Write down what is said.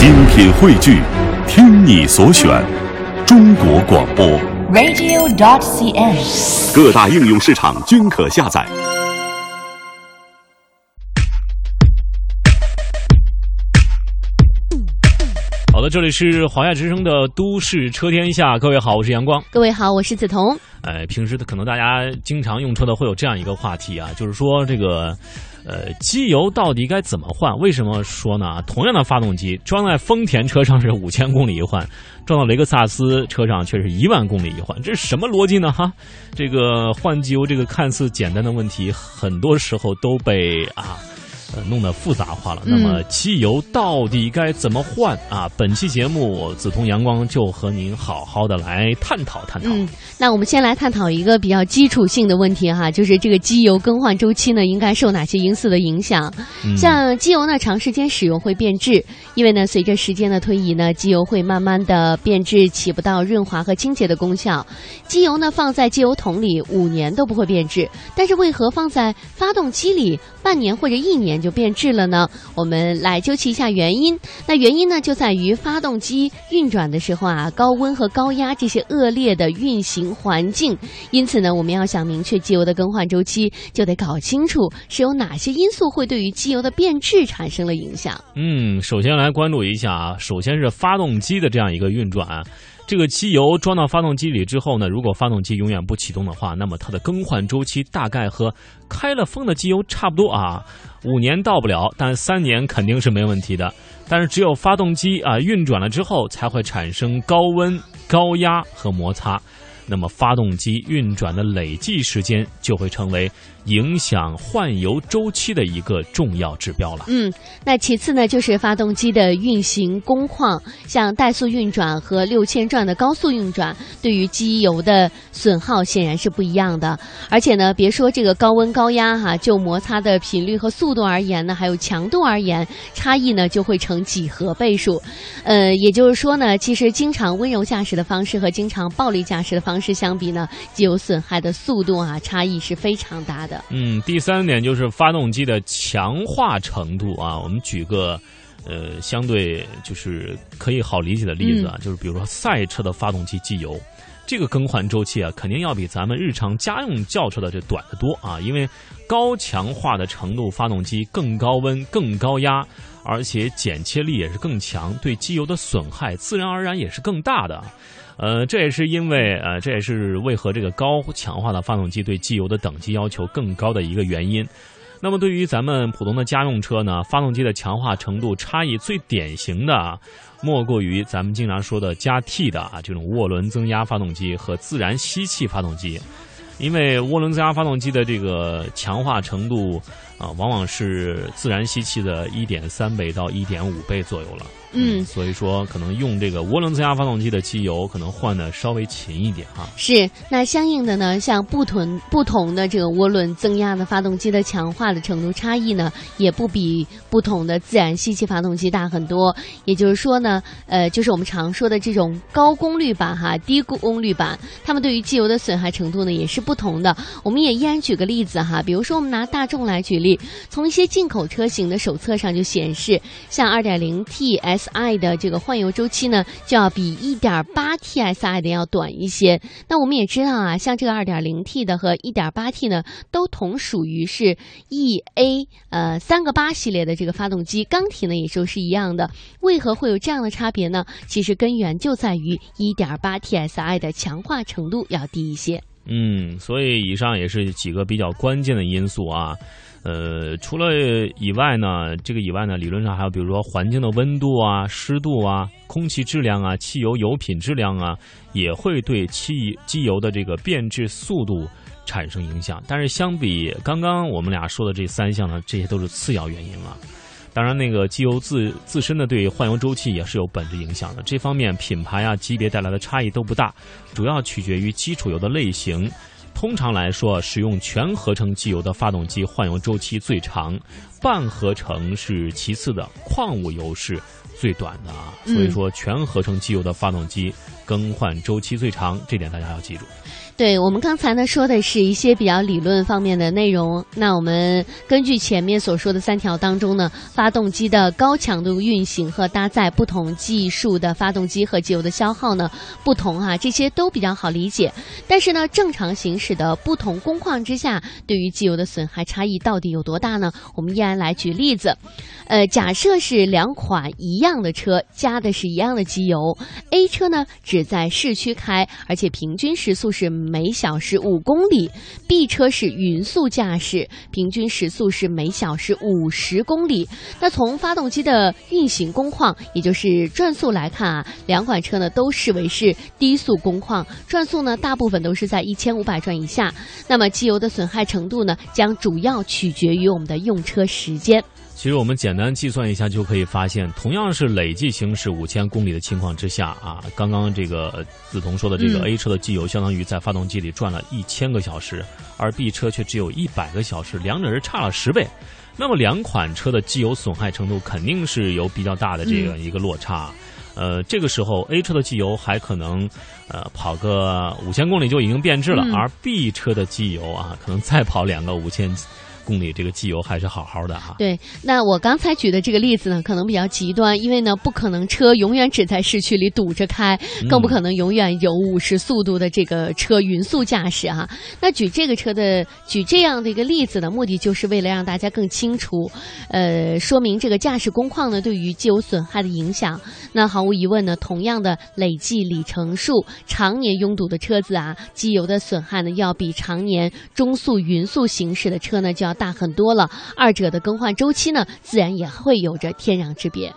精品汇聚，听你所选，中国广播。radio.dot.cn，。各大应用市场均可下载。好的，这里是华夏之声的《都市车天下》，各位好，我是阳光。各位好，我是梓潼。呃，平时的可能大家经常用车的会有这样一个话题啊，就是说这个，呃，机油到底该怎么换？为什么说呢？同样的发动机装在丰田车上是五千公里一换，装到雷克萨斯车上却是一万公里一换，这是什么逻辑呢？哈，这个换机油这个看似简单的问题，很多时候都被啊。呃，弄得复杂化了。那么，机油到底该怎么换啊？本期节目，梓潼阳光就和您好好的来探讨探讨。嗯，那我们先来探讨一个比较基础性的问题哈，就是这个机油更换周期呢，应该受哪些因素的影响？嗯像机油呢，长时间使用会变质，因为呢，随着时间的推移呢，机油会慢慢的变质，起不到润滑和清洁的功效。机油呢，放在机油桶里五年都不会变质，但是为何放在发动机里半年或者一年就变质了呢？我们来究其一下原因。那原因呢，就在于发动机运转的时候啊，高温和高压这些恶劣的运行环境。因此呢，我们要想明确机油的更换周期，就得搞清楚是有哪些因素会对于机油的变质产生了影响。嗯，首先来关注一下啊，首先是发动机的这样一个运转。这个机油装到发动机里之后呢，如果发动机永远不启动的话，那么它的更换周期大概和开了封的机油差不多啊，五年到不了，但三年肯定是没问题的。但是只有发动机啊运转了之后，才会产生高温、高压和摩擦。那么发动机运转的累计时间就会成为影响换油周期的一个重要指标了。嗯，那其次呢，就是发动机的运行工况，像怠速运转和六千转的高速运转，对于机油的损耗显然是不一样的。而且呢，别说这个高温高压哈，就摩擦的频率和速度而言呢，还有强度而言，差异呢就会成几何倍数。呃，也就是说呢，其实经常温柔驾驶的方式和经常暴力驾驶的方式相比呢，机油损害的速度啊，差异是非常大的。嗯，第三点就是发动机的强化程度啊。我们举个呃相对就是可以好理解的例子啊，就是比如说赛车的发动机机油，这个更换周期啊，肯定要比咱们日常家用轿车的这短得多啊，因为高强化的程度，发动机更高温、更高压，而且剪切力也是更强，对机油的损害自然而然也是更大的。呃，这也是因为呃，这也是为何这个高强化的发动机对机油的等级要求更高的一个原因。那么对于咱们普通的家用车呢，发动机的强化程度差异最典型的啊，莫过于咱们经常说的加 T 的啊这种涡轮增压发动机和自然吸气发动机。因为涡轮增压发动机的这个强化程度啊，往往是自然吸气的一点三倍到一点五倍左右了。嗯所以说可能用这个涡轮增压发动机的机油，可能换的稍微勤一点哈。是，那相应的呢，像不同不同的这个涡轮增压的发动机的强化的程度差异呢，也不比不同的自然吸气发动机大很多。也就是说呢，呃，就是我们常说的这种高功率版哈、低功率版，它们对于机油的损害程度呢也是不不同的。我们也依然举个例子哈，比如说我们拿大众来举例，从一些进口车型的手册上就显示，像 2.0T SI 的这个换油周期呢，就要比 1.8T SI 的要短一些。那我们也知道啊，像这个 2.0T 的和 1.8T 呢，都同属于是 EA 呃三个八系列的这个发动机，缸体呢也就是一样的。为何会有这样的差别呢？其实根源就在于 1.8T SI 的强化程度要低一些。嗯，所以以上也是几个比较关键的因素啊。呃，除了以外呢，这个以外呢，理论上还有比如说环境的温度啊、湿度啊、空气质量啊、汽油油品质量啊，也会对汽机油的这个变质速度产生影响。但是相比刚刚我们俩说的这三项呢，这些都是次要原因了。当然，那个机油自自身的对换油周期也是有本质影响的。这方面品牌啊、级别带来的差异都不大，主要取决于基础油的类型。通常来说，使用全合成机油的发动机换油周期最长，半合成是其次的，矿物油是最短的啊。嗯所以说，全合成机油的发动机更换周期最长，这点大家要记住。对我们刚才呢说的是一些比较理论方面的内容，那我们根据前面所说的三条当中呢，发动机的高强度运行和搭载不同技术的发动机和机油的消耗呢不同啊，这些都比较好理解。但是呢，正常行驶的不同工况之下，对于机油的损害差异到底有多大呢？我们依然来举例子，呃，假设是两款一样的车，加的是一样的机油，A 车呢只在市区开，而且平均时速是每小时五公里；B 车是匀速驾驶，平均时速是每小时五十公里。那从发动机的运行工况，也就是转速来看啊，两款车呢都视为是低速工况，转速呢大部分都是在一千五百转以下。那么机油的损害程度呢，将主要取决于我们的用车时间。其实我们简单计算一下就可以发现，同样是累计行驶五千公里的情况之下啊，刚刚这个呃梓潼说的这个嗯 A 车的机油相当于在发动机里转了一千个小时，而 B 车却只有一百个小时，两者是差了十倍。那么两款车的机油损害程度肯定是有比较大的这个一个落差。呃，这个时候 A 车的机油还可能，呃，跑个五千公里就已经变质了，嗯而 B 车的机油啊，可能再跑两个五千公里，这个机油还是好好的哈。对，那我刚才举的这个例子呢，可能比较极端，因为呢，不可能车永远只在市区里堵着开，更不可能永远有五十速度的这个车匀速驾驶哈、那举这个车的，举这样的一个例子呢，目的就是为了让大家更清楚，呃，说明这个驾驶工况呢对于机油损害的影响。那毫无疑问呢，同样的累计里程数，常年拥堵的车子啊，机油的损害呢要比常年中速、匀速行驶的车呢就要大很多了。二者的更换周期呢，自然也会有着天壤之别。